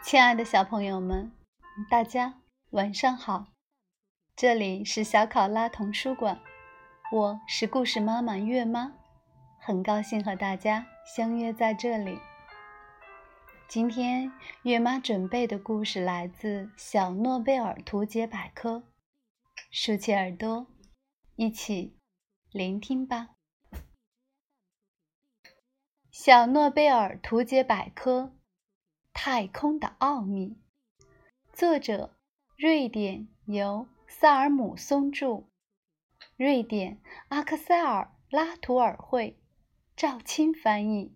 亲爱的小朋友们，大家晚上好！这里是小考拉童书馆，我是故事妈妈月妈，很高兴和大家相约在这里。今天月妈准备的故事来自《小诺贝尔图解百科》，竖起耳朵，一起聆听吧。《小诺贝尔图解百科》。太空的奥秘，作者瑞典由萨尔姆松著，瑞典阿克塞尔拉图尔会，赵青翻译，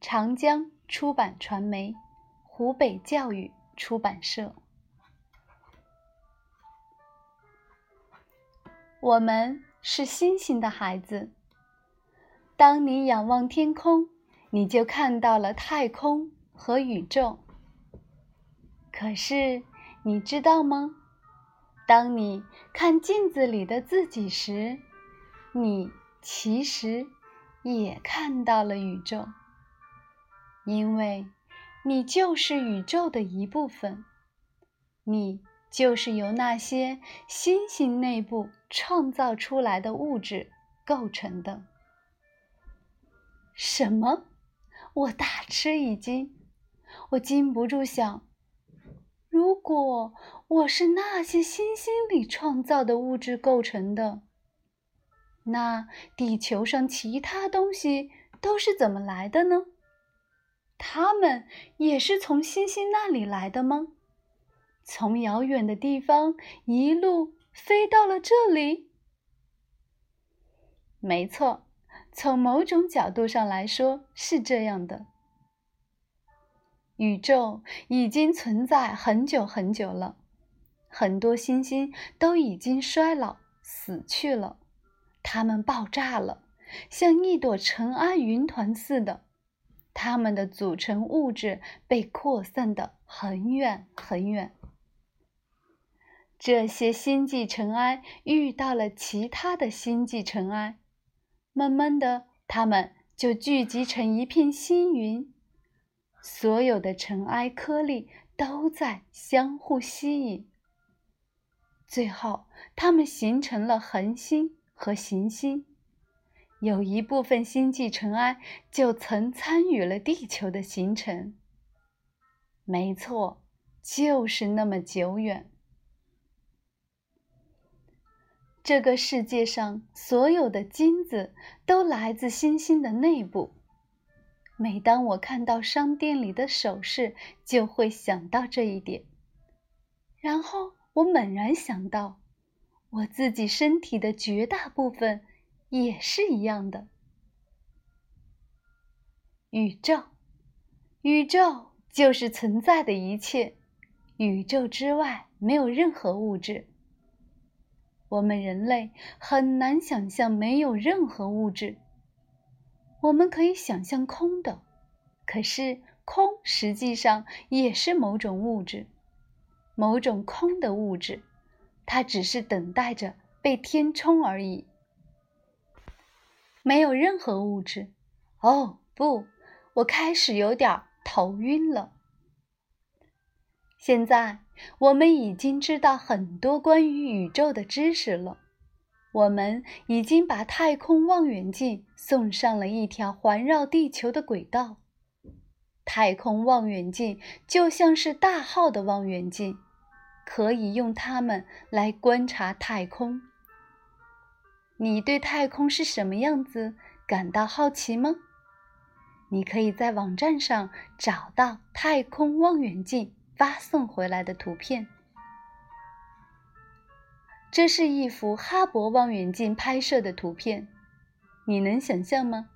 长江出版传媒，湖北教育出版社。我们是星星的孩子。当你仰望天空，你就看到了太空和宇宙。可是，你知道吗？当你看镜子里的自己时，你其实也看到了宇宙，因为你就是宇宙的一部分，你就是由那些星星内部创造出来的物质构成的。什么？我大吃一惊，我禁不住想。如果我是那些星星里创造的物质构成的，那地球上其他东西都是怎么来的呢？它们也是从星星那里来的吗？从遥远的地方一路飞到了这里？没错，从某种角度上来说是这样的。宇宙已经存在很久很久了，很多星星都已经衰老死去了，它们爆炸了，像一朵尘埃云团似的，它们的组成物质被扩散的很远很远。这些星际尘埃遇到了其他的星际尘埃，慢慢的，它们就聚集成一片星云。所有的尘埃颗粒都在相互吸引，最后它们形成了恒星和行星。有一部分星际尘埃就曾参与了地球的形成。没错，就是那么久远。这个世界上所有的金子都来自星星的内部。每当我看到商店里的首饰，就会想到这一点。然后我猛然想到，我自己身体的绝大部分也是一样的。宇宙，宇宙就是存在的一切，宇宙之外没有任何物质。我们人类很难想象没有任何物质。我们可以想象空的，可是空实际上也是某种物质，某种空的物质，它只是等待着被填充而已。没有任何物质。哦，不，我开始有点头晕了。现在我们已经知道很多关于宇宙的知识了。我们已经把太空望远镜送上了一条环绕地球的轨道。太空望远镜就像是大号的望远镜，可以用它们来观察太空。你对太空是什么样子感到好奇吗？你可以在网站上找到太空望远镜发送回来的图片。这是一幅哈勃望远镜拍摄的图片，你能想象吗？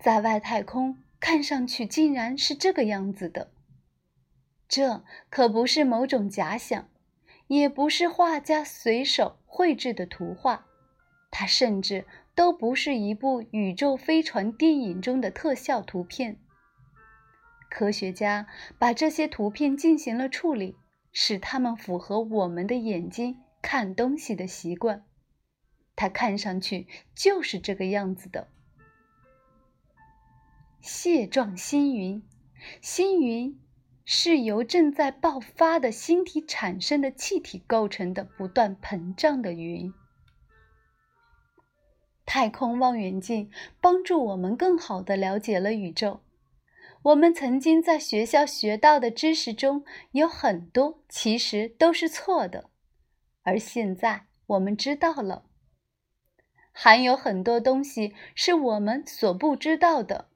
在外太空看上去竟然是这个样子的。这可不是某种假想，也不是画家随手绘制的图画，它甚至都不是一部宇宙飞船电影中的特效图片。科学家把这些图片进行了处理，使它们符合我们的眼睛。看东西的习惯，它看上去就是这个样子的。蟹状星云，星云是由正在爆发的星体产生的气体构成的不断膨胀的云。太空望远镜帮助我们更好地了解了宇宙。我们曾经在学校学到的知识中有很多其实都是错的，而现在我们知道了，还有很多东西是我们所不知道的。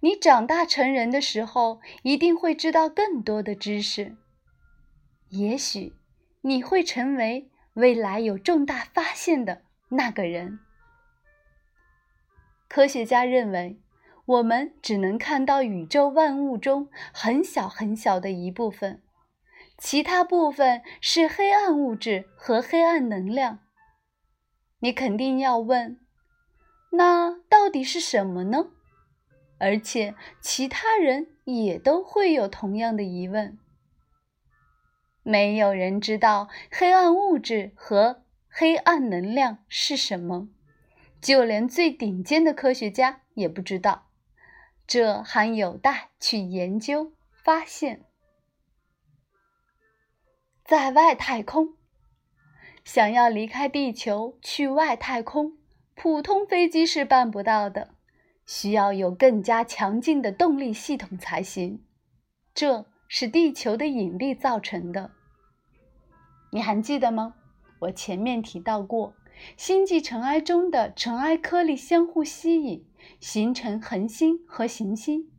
你长大成人的时候，一定会知道更多的知识。也许你会成为未来有重大发现的那个人。科学家认为。我们只能看到宇宙万物中很小很小的一部分，其他部分是黑暗物质和黑暗能量。你肯定要问，那到底是什么呢？而且其他人也都会有同样的疑问。没有人知道黑暗物质和黑暗能量是什么，就连最顶尖的科学家也不知道。这还有待去研究发现。在外太空，想要离开地球去外太空，普通飞机是办不到的，需要有更加强劲的动力系统才行。这是地球的引力造成的。你还记得吗？我前面提到过，星际尘埃中的尘埃颗粒相互吸引。形成恒星和行星，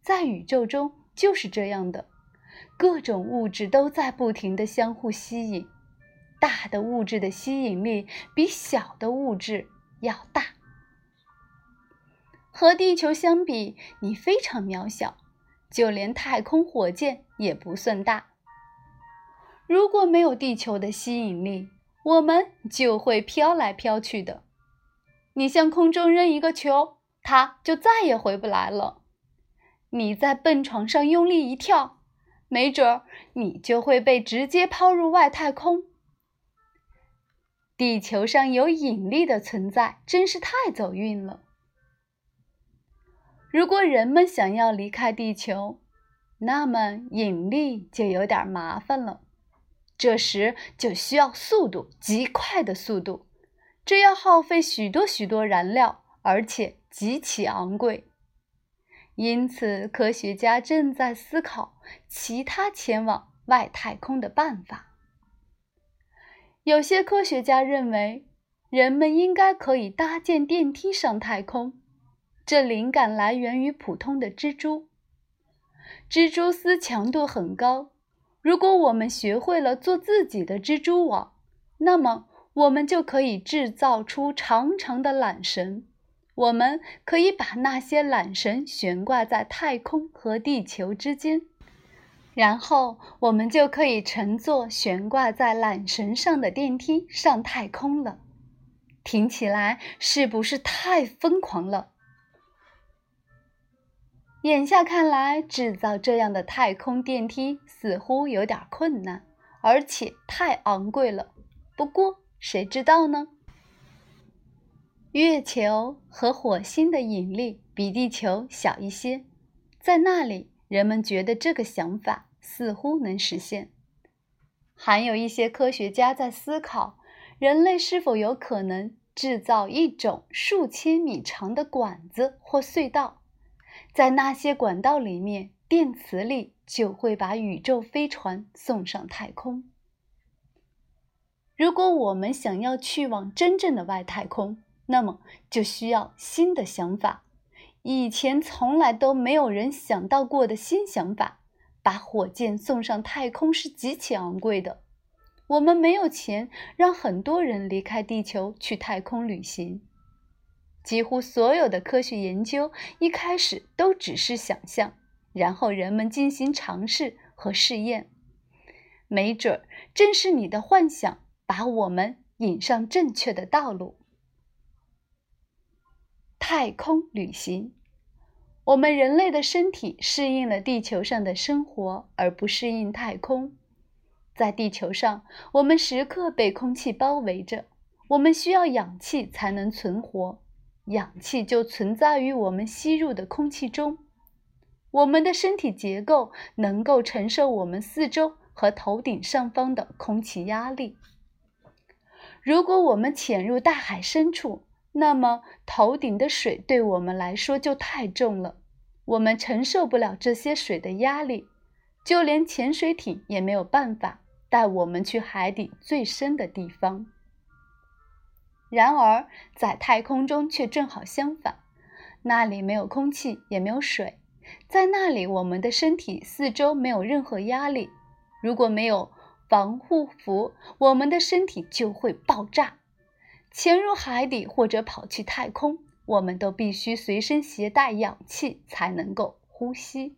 在宇宙中就是这样的，各种物质都在不停地相互吸引。大的物质的吸引力比小的物质要大。和地球相比，你非常渺小，就连太空火箭也不算大。如果没有地球的吸引力，我们就会飘来飘去的。你向空中扔一个球。它就再也回不来了。你在蹦床上用力一跳，没准儿你就会被直接抛入外太空。地球上有引力的存在，真是太走运了。如果人们想要离开地球，那么引力就有点麻烦了。这时就需要速度，极快的速度，这要耗费许多许多燃料，而且。极其昂贵，因此科学家正在思考其他前往外太空的办法。有些科学家认为，人们应该可以搭建电梯上太空。这灵感来源于普通的蜘蛛。蜘蛛丝强度很高，如果我们学会了做自己的蜘蛛网，那么我们就可以制造出长长的缆绳。我们可以把那些缆绳悬挂在太空和地球之间，然后我们就可以乘坐悬挂在缆绳上的电梯上太空了。听起来是不是太疯狂了？眼下看来，制造这样的太空电梯似乎有点困难，而且太昂贵了。不过，谁知道呢？月球和火星的引力比地球小一些，在那里，人们觉得这个想法似乎能实现。还有一些科学家在思考，人类是否有可能制造一种数千米长的管子或隧道，在那些管道里面，电磁力就会把宇宙飞船送上太空。如果我们想要去往真正的外太空，那么就需要新的想法，以前从来都没有人想到过的新想法。把火箭送上太空是极其昂贵的，我们没有钱让很多人离开地球去太空旅行。几乎所有的科学研究一开始都只是想象，然后人们进行尝试和试验。没准儿正是你的幻想把我们引上正确的道路。太空旅行，我们人类的身体适应了地球上的生活，而不适应太空。在地球上，我们时刻被空气包围着，我们需要氧气才能存活，氧气就存在于我们吸入的空气中。我们的身体结构能够承受我们四周和头顶上方的空气压力。如果我们潜入大海深处，那么头顶的水对我们来说就太重了，我们承受不了这些水的压力，就连潜水艇也没有办法带我们去海底最深的地方。然而，在太空中却正好相反，那里没有空气，也没有水，在那里我们的身体四周没有任何压力，如果没有。防护服，我们的身体就会爆炸。潜入海底或者跑去太空，我们都必须随身携带氧气才能够呼吸。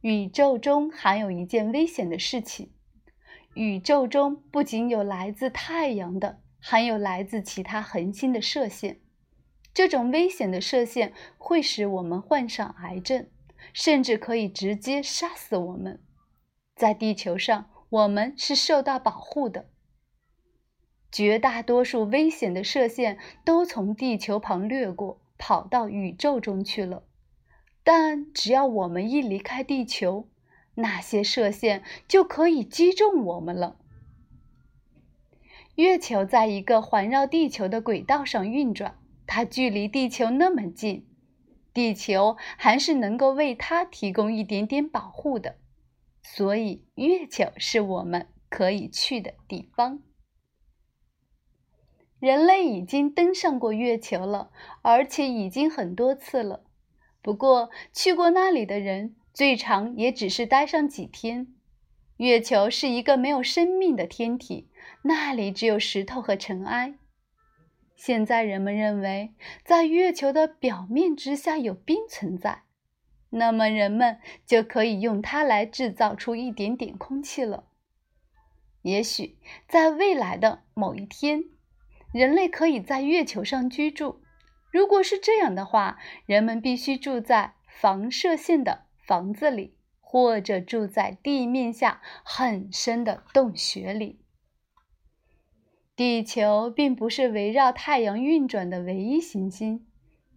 宇宙中还有一件危险的事情：宇宙中不仅有来自太阳的，还有来自其他恒星的射线。这种危险的射线会使我们患上癌症，甚至可以直接杀死我们。在地球上，我们是受到保护的。绝大多数危险的射线都从地球旁掠过，跑到宇宙中去了。但只要我们一离开地球，那些射线就可以击中我们了。月球在一个环绕地球的轨道上运转，它距离地球那么近，地球还是能够为它提供一点点保护的。所以，月球是我们可以去的地方。人类已经登上过月球了，而且已经很多次了。不过，去过那里的人最长也只是待上几天。月球是一个没有生命的天体，那里只有石头和尘埃。现在人们认为，在月球的表面之下有冰存在。那么人们就可以用它来制造出一点点空气了。也许在未来的某一天，人类可以在月球上居住。如果是这样的话，人们必须住在防射线的房子里，或者住在地面下很深的洞穴里。地球并不是围绕太阳运转的唯一行星。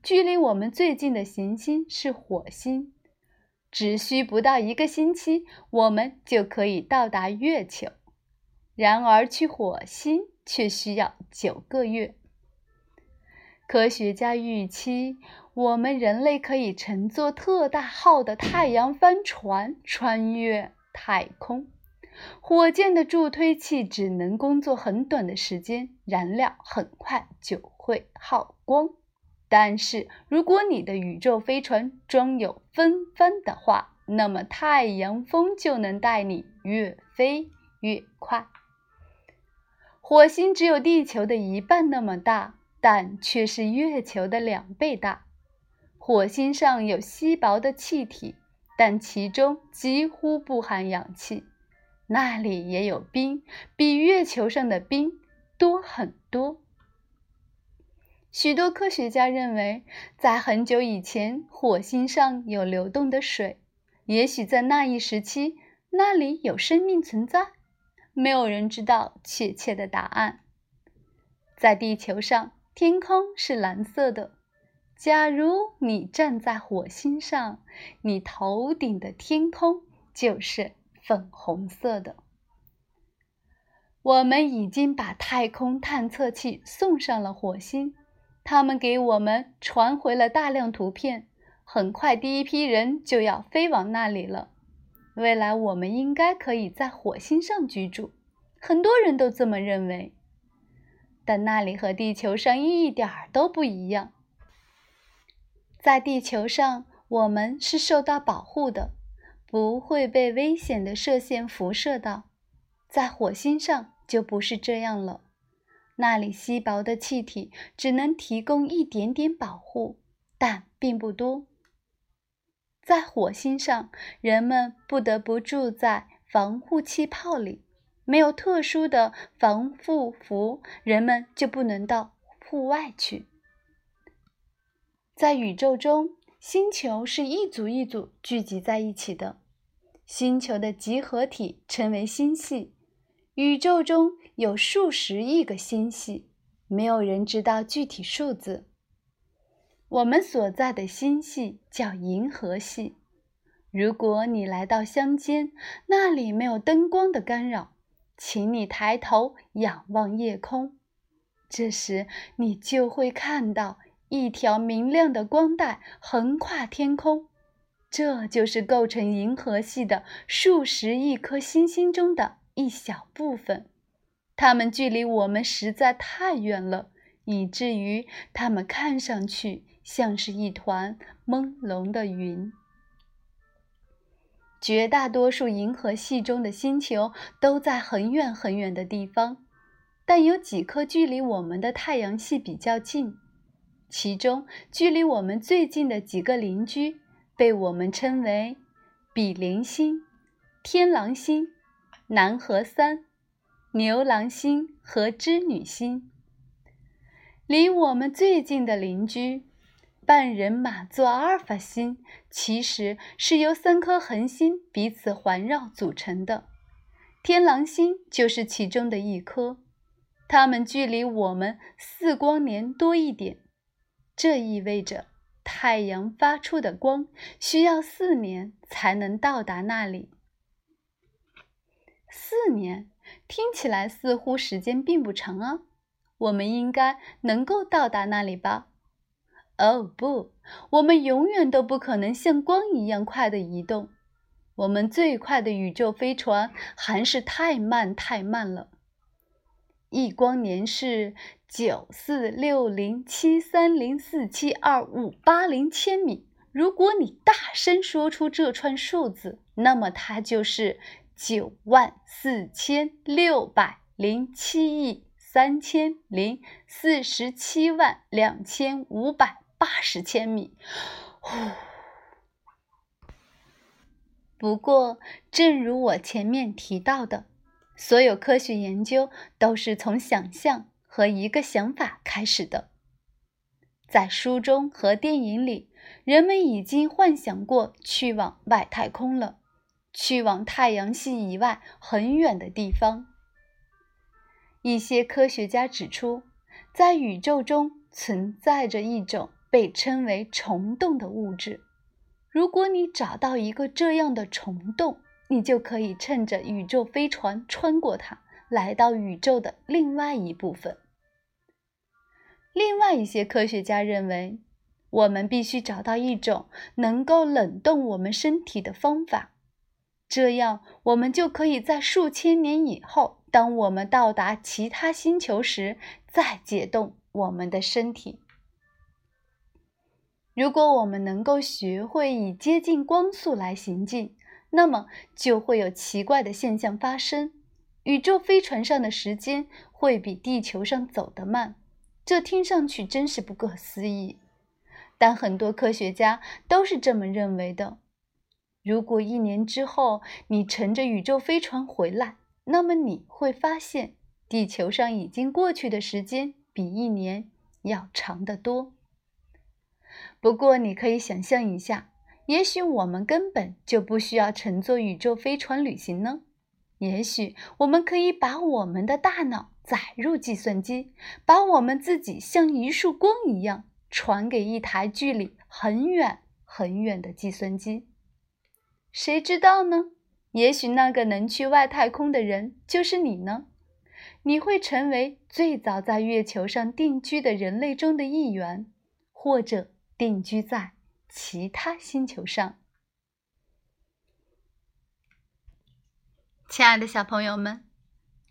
距离我们最近的行星是火星，只需不到一个星期，我们就可以到达月球。然而，去火星却需要九个月。科学家预期，我们人类可以乘坐特大号的太阳帆船穿越太空。火箭的助推器只能工作很短的时间，燃料很快就会耗光。但是，如果你的宇宙飞船装有风帆的话，那么太阳风就能带你越飞越快。火星只有地球的一半那么大，但却是月球的两倍大。火星上有稀薄的气体，但其中几乎不含氧气。那里也有冰，比月球上的冰多很多。许多科学家认为，在很久以前，火星上有流动的水。也许在那一时期，那里有生命存在。没有人知道确切的答案。在地球上，天空是蓝色的。假如你站在火星上，你头顶的天空就是粉红色的。我们已经把太空探测器送上了火星。他们给我们传回了大量图片，很快第一批人就要飞往那里了。未来我们应该可以在火星上居住，很多人都这么认为。但那里和地球上一点儿都不一样。在地球上，我们是受到保护的，不会被危险的射线辐射到；在火星上就不是这样了。那里稀薄的气体只能提供一点点保护，但并不多。在火星上，人们不得不住在防护气泡里，没有特殊的防护服，人们就不能到户外去。在宇宙中，星球是一组一组聚集在一起的，星球的集合体称为星系。宇宙中。有数十亿个星系，没有人知道具体数字。我们所在的星系叫银河系。如果你来到乡间，那里没有灯光的干扰，请你抬头仰望夜空，这时你就会看到一条明亮的光带横跨天空。这就是构成银河系的数十亿颗星星中的一小部分，它们距离我们实在太远了，以至于它们看上去像是一团朦胧的云。绝大多数银河系中的星球都在很远很远的地方，但有几颗距离我们的太阳系比较近，其中距离我们最近的几个邻居。被我们称为比邻星、天狼星、南河三、牛郎星和织女星。离我们最近的邻居半人马座阿尔法星，其实是由三颗恒星彼此环绕组成的。天狼星就是其中的一颗，它们距离我们四光年多一点，这意味着。太阳发出的光需要四年才能到达那里。四年听起来似乎时间并不长啊，我们应该能够到达那里吧？哦不，我们永远都不可能像光一样快的移动。我们最快的宇宙飞船还是太慢太慢了，一光年是。九四六零七三零四七二五八零千米。如果你大声说出这串数字，那么它就是九万四千六百零七亿三千零四十七万两千五百八十千米。呼！不过，正如我前面提到的，所有科学研究都是从想象。和一个想法开始的，在书中和电影里，人们已经幻想过去往外太空了，去往太阳系以外很远的地方。一些科学家指出，在宇宙中存在着一种被称为虫洞的物质。如果你找到一个这样的虫洞，你就可以趁着宇宙飞船穿过它，来到宇宙的另外一部分。另外一些科学家认为，我们必须找到一种能够冷冻我们身体的方法，这样我们就可以在数千年以后，当我们到达其他星球时，再解冻我们的身体。如果我们能够学会以接近光速来行进，那么就会有奇怪的现象发生：宇宙飞船上的时间会比地球上走得慢。这听上去真是不可思议，但很多科学家都是这么认为的。如果一年之后你乘着宇宙飞船回来，那么你会发现地球上已经过去的时间比一年要长得多。不过，你可以想象一下，也许我们根本就不需要乘坐宇宙飞船旅行呢。也许我们可以把我们的大脑。载入计算机，把我们自己像一束光一样传给一台距离很远很远的计算机。谁知道呢？也许那个能去外太空的人就是你呢。你会成为最早在月球上定居的人类中的一员，或者定居在其他星球上。亲爱的小朋友们，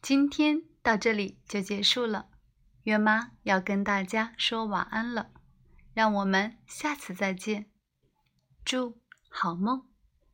今天。到这里就结束了，月妈要跟大家说晚安了，让我们下次再见，祝好梦。